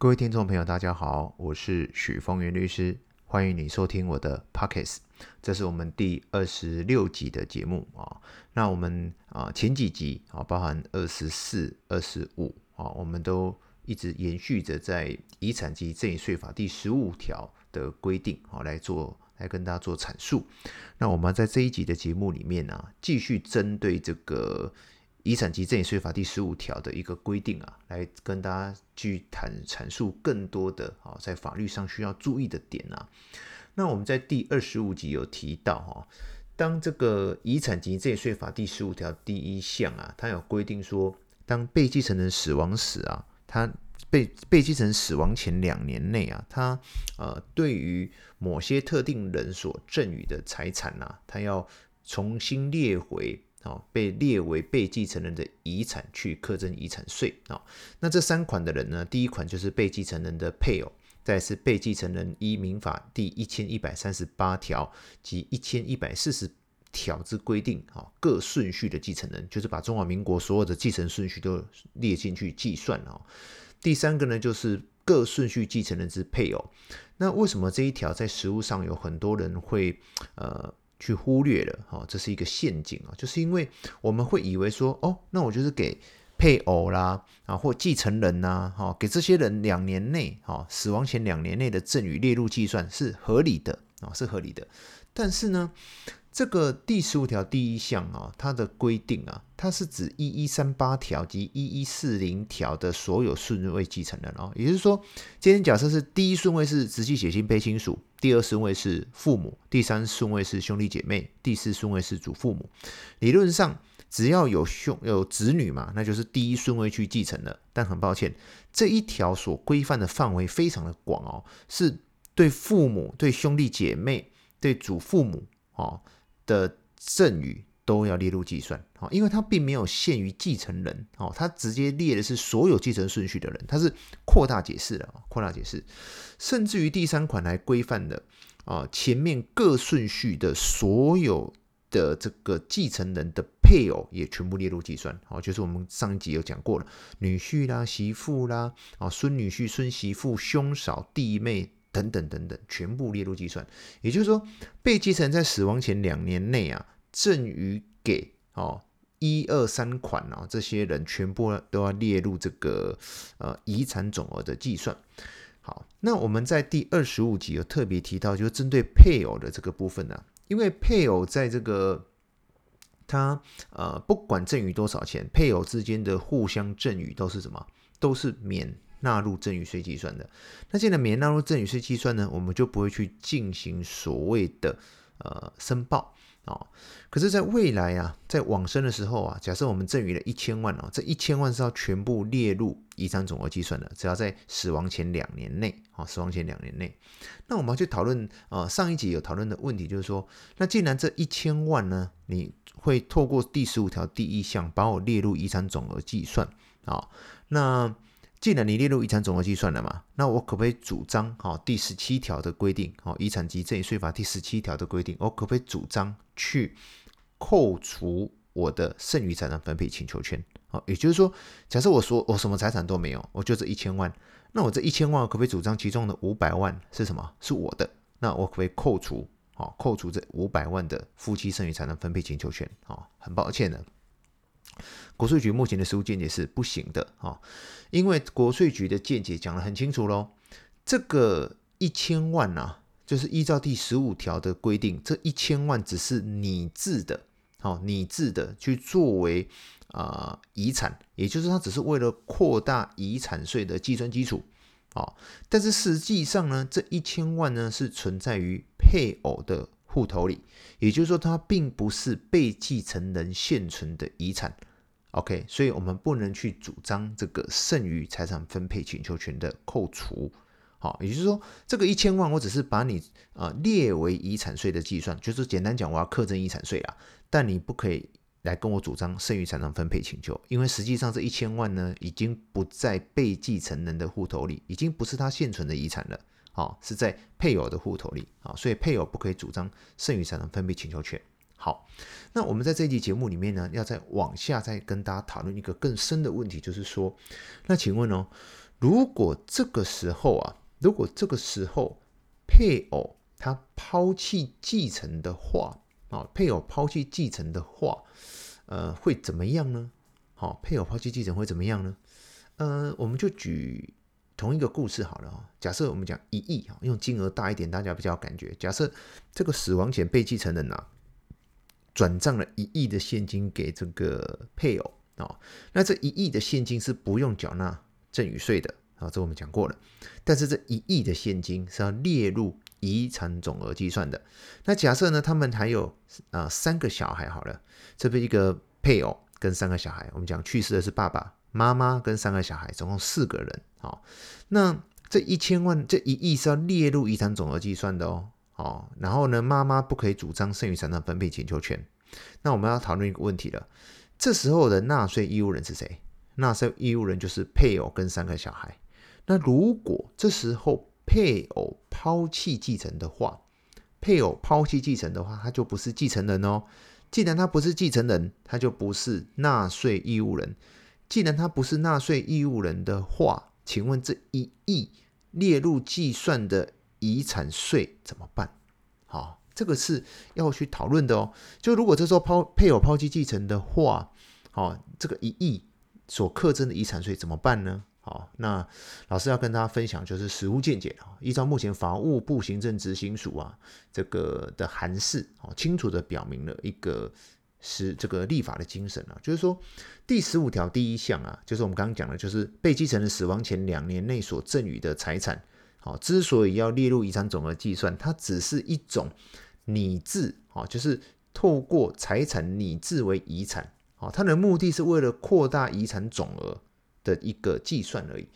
各位听众朋友，大家好，我是许峰源律师，欢迎你收听我的 Pockets，这是我们第二十六集的节目啊。那我们啊前几集啊，包含二十四、二十五啊，我们都一直延续着在遗产及赠与税法第十五条的规定啊来做，来跟大家做阐述。那我们在这一集的节目里面呢、啊，继续针对这个。遗产及赠与税法第十五条的一个规定啊，来跟大家去谈阐述更多的啊，在法律上需要注意的点啊。那我们在第二十五集有提到哈，当这个遗产及赠与税法第十五条第一项啊，它有规定说，当被继承人死亡时啊，他被被继承死亡前两年内啊，他呃对于某些特定人所赠与的财产啊，他要重新列回。被列为被继承人的遗产去课征遗产税啊。那这三款的人呢？第一款就是被继承人的配偶，再是被继承人依民法第一千一百三十八条及一千一百四十条之规定啊，各顺序的继承人，就是把中华民国所有的继承顺序都列进去计算啊。第三个呢，就是各顺序继承人之配偶。那为什么这一条在实务上有很多人会呃？去忽略了，哈，这是一个陷阱啊，就是因为我们会以为说，哦，那我就是给配偶啦，啊，或继承人呐，哈，给这些人两年内，哈，死亡前两年内的赠与列入计算是合理的啊，是合理的。但是呢，这个第十五条第一项啊，它的规定啊，它是指一一三八条及一一四零条的所有顺位继承人哦，也就是说，今天假设是第一顺位是直系血亲卑亲属。第二顺位是父母，第三顺位是兄弟姐妹，第四顺位是祖父母。理论上，只要有兄有子女嘛，那就是第一顺位去继承的。但很抱歉，这一条所规范的范围非常的广哦，是对父母、对兄弟姐妹、对祖父母哦的赠与。都要列入计算，因为它并没有限于继承人，哦，它直接列的是所有继承顺序的人，它是扩大解释的，扩大解释，甚至于第三款来规范的，啊，前面各顺序的所有的这个继承人的配偶也全部列入计算，哦，就是我们上一集有讲过了，女婿啦、媳妇啦、啊孙女婿、孙媳妇、兄嫂、弟妹等等等等，全部列入计算。也就是说，被继承人在死亡前两年内啊。赠与给哦一二三款啊，这些人全部都要列入这个呃遗产总额的计算。好，那我们在第二十五集有特别提到，就是针对配偶的这个部分呢、啊，因为配偶在这个他呃不管赠与多少钱，配偶之间的互相赠与都是什么？都是免纳入赠与税计算的。那现在免纳入赠与税计算呢，我们就不会去进行所谓的呃申报。哦，可是，在未来啊，在往生的时候啊，假设我们赠与了一千万哦，这一千万是要全部列入遗产总额计算的，只要在死亡前两年内啊，死亡前两年内，那我们要去讨论啊，上一集有讨论的问题就是说，那既然这一千万呢，你会透过第十五条第一项把我列入遗产总额计算啊，那。既然你列入遗产总额计算了嘛，那我可不可以主张哈第十七条的规定，哈遗产及赠与税法第十七条的规定，我可不可以主张去扣除我的剩余财产分配请求权？好，也就是说，假设我说我什么财产都没有，我就这一千万，那我这一千万可不可以主张其中的五百万是什么？是我的？那我可不可以扣除？好，扣除这五百万的夫妻剩余财产分配请求权？好，很抱歉的。国税局目前的实务见解是不行的啊，因为国税局的见解讲得很清楚喽，这个一千万呐，就是依照第十五条的规定，这一千万只是拟制的，好拟制的去作为啊遗产，也就是它只是为了扩大遗产税的计算基础，啊，但是实际上呢，这一千万呢是存在于配偶的户头里，也就是说，它并不是被继承人现存的遗产。OK，所以我们不能去主张这个剩余财产分配请求权的扣除。好，也就是说，这个一千万我只是把你啊、列为遗产税的计算，就是简单讲，我要课征遗产税啦。但你不可以来跟我主张剩余财产分配请求，因为实际上这一千万呢，已经不在被继承人的户头里，已经不是他现存的遗产了。好，是在配偶的户头里啊，所以配偶不可以主张剩余财产分配请求权。好，那我们在这一集节目里面呢，要再往下再跟大家讨论一个更深的问题，就是说，那请问哦，如果这个时候啊，如果这个时候配偶他抛弃继承的话，啊，配偶抛弃继承的话，呃，会怎么样呢？好，配偶抛弃继承会怎么样呢？呃，我们就举同一个故事好了啊。假设我们讲一亿，用金额大一点，大家比较有感觉。假设这个死亡前被继承人呐，转账了一亿的现金给这个配偶啊，那这一亿的现金是不用缴纳赠与税的啊，这我们讲过了。但是这一亿的现金是要列入遗产总额计算的。那假设呢，他们还有啊三个小孩好了，这边一个配偶。跟三个小孩，我们讲去世的是爸爸妈妈跟三个小孩，总共四个人。好，那这一千万这一亿是要列入遗产总额计算的哦。哦，然后呢，妈妈不可以主张剩余财产分配请求权。那我们要讨论一个问题了，这时候的纳税义务人是谁？纳税义务人就是配偶跟三个小孩。那如果这时候配偶抛弃继承的话，配偶抛弃继承的话，他就不是继承人哦。既然他不是继承人，他就不是纳税义务人。既然他不是纳税义务人的话，请问这一亿列入计算的遗产税怎么办？好，这个是要去讨论的哦。就如果这时候抛配偶抛弃继承的话，好，这个一亿所课征的遗产税怎么办呢？好，那老师要跟大家分享就是实务见解啊。依照目前法务部行政执行署啊这个的函释，哦，清楚的表明了一个是这个立法的精神啊，就是说第十五条第一项啊，就是我们刚刚讲的，就是被继承人死亡前两年内所赠与的财产，好，之所以要列入遗产总额计算，它只是一种拟制，啊，就是透过财产拟制为遗产，啊，它的目的是为了扩大遗产总额。的一个计算而已，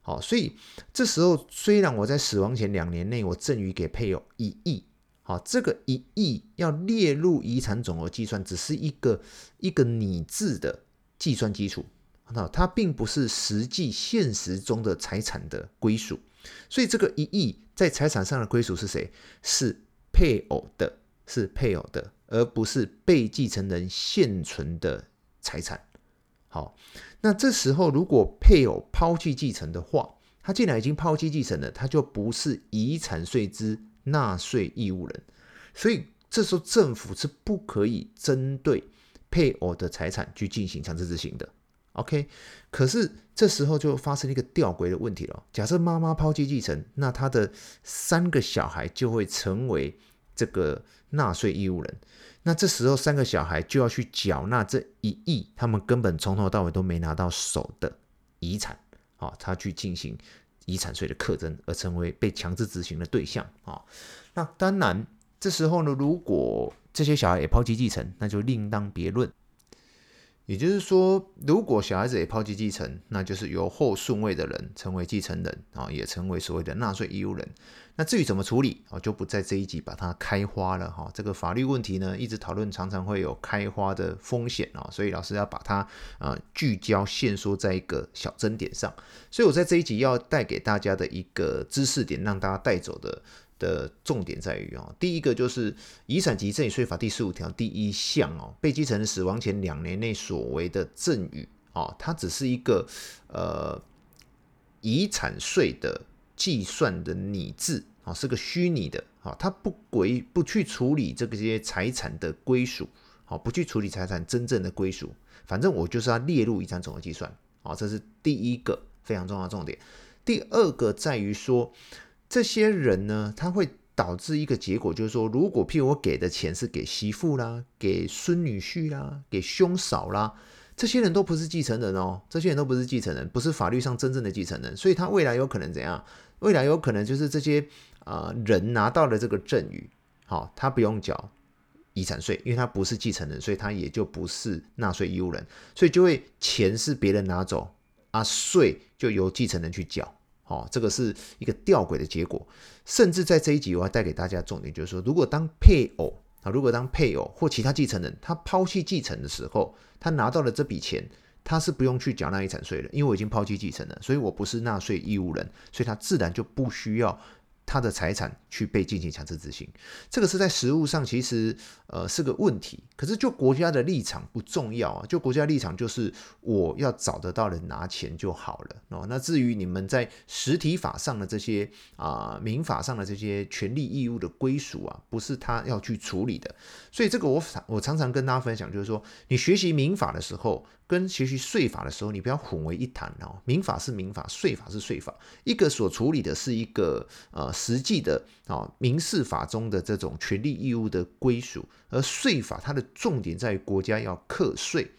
好，所以这时候虽然我在死亡前两年内我赠与给配偶一亿，好，这个一亿要列入遗产总额计算，只是一个一个拟制的计算基础，那它并不是实际现实中的财产的归属，所以这个一亿在财产上的归属是谁？是配偶的，是配偶的，而不是被继承人现存的财产。好，那这时候如果配偶抛弃继承的话，他既然已经抛弃继承了，他就不是遗产税之纳税义务人，所以这时候政府是不可以针对配偶的财产去进行强制执行的。OK，可是这时候就发生一个吊诡的问题了。假设妈妈抛弃继承，那他的三个小孩就会成为这个纳税义务人。那这时候，三个小孩就要去缴纳这一亿，他们根本从头到尾都没拿到手的遗产，啊，他去进行遗产税的课征，而成为被强制执行的对象，啊，那当然，这时候呢，如果这些小孩也抛弃继承，那就另当别论。也就是说，如果小孩子也抛弃继承，那就是由后顺位的人成为继承人啊，也成为所谓的纳税义务人。那至于怎么处理啊，就不在这一集把它开花了哈。这个法律问题呢，一直讨论，常常会有开花的风险啊，所以老师要把它啊聚焦限缩在一个小争点上。所以我在这一集要带给大家的一个知识点，让大家带走的。的重点在于哦，第一个就是《遗产及赠与税法》第十五条第一项哦，被继承人死亡前两年内所为的赠与哦，它只是一个呃遗产税的计算的拟制啊，是个虚拟的啊，它不归不去处理这些财产的归属，好，不去处理财产真正的归属，反正我就是要列入遗产总额计算，好，这是第一个非常重要的重点。第二个在于说。这些人呢，他会导致一个结果，就是说，如果譬如我给的钱是给媳妇啦、给孙女婿啦、给兄嫂啦，这些人都不是继承人哦，这些人都不是继承人，不是法律上真正的继承人，所以他未来有可能怎样？未来有可能就是这些啊、人拿到了这个赠与，好，他不用缴遗产税，因为他不是继承人，所以他也就不是纳税义务人，所以就会钱是别人拿走啊，税就由继承人去缴。好，这个是一个吊诡的结果。甚至在这一集，我要带给大家重点，就是说，如果当配偶啊，如果当配偶或其他继承人，他抛弃继承的时候，他拿到了这笔钱，他是不用去缴纳遗产税的，因为我已经抛弃继承了，所以我不是纳税义务人，所以他自然就不需要他的财产去被进行强制执行，这个是在实务上其实呃是个问题。可是就国家的立场不重要啊，就国家立场就是我要找得到人拿钱就好了哦。那至于你们在实体法上的这些啊、民法上的这些权利义务的归属啊，不是他要去处理的。所以这个我我常常跟大家分享，就是说你学习民法的时候。跟学习税法的时候，你不要混为一谈哦。民法是民法，税法是税法，一个所处理的是一个呃实际的啊民事法中的这种权利义务的归属，而税法它的重点在于国家要课税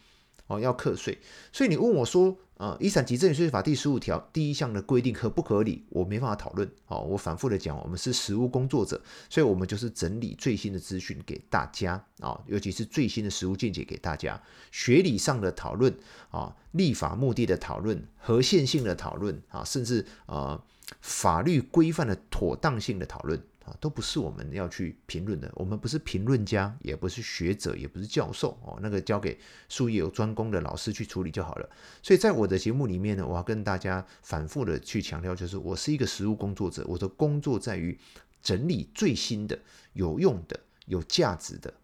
哦，要课税。所以你问我说。呃，遗产及赠与税法第十五条第一项的规定合不合理？我没办法讨论。哦，我反复的讲，我们是实务工作者，所以我们就是整理最新的资讯给大家啊，尤其是最新的实务见解给大家。学理上的讨论啊，立法目的的讨论，合宪性的讨论啊，甚至呃法律规范的妥当性的讨论。啊，都不是我们要去评论的。我们不是评论家，也不是学者，也不是教授哦。那个交给术业有专攻的老师去处理就好了。所以在我的节目里面呢，我要跟大家反复的去强调，就是我是一个实务工作者，我的工作在于整理最新的、有用的、有价值的，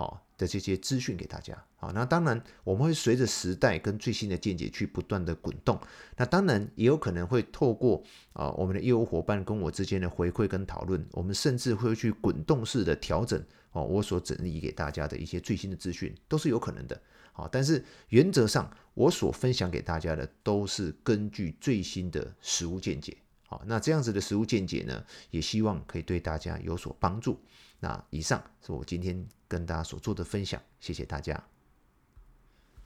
好。的这些资讯给大家好，那当然我们会随着时代跟最新的见解去不断的滚动，那当然也有可能会透过啊我们的业务伙伴跟我之间的回馈跟讨论，我们甚至会去滚动式的调整哦，我所整理给大家的一些最新的资讯都是有可能的，好，但是原则上我所分享给大家的都是根据最新的实务见解，好，那这样子的实务见解呢，也希望可以对大家有所帮助。那以上是我今天跟大家所做的分享，谢谢大家。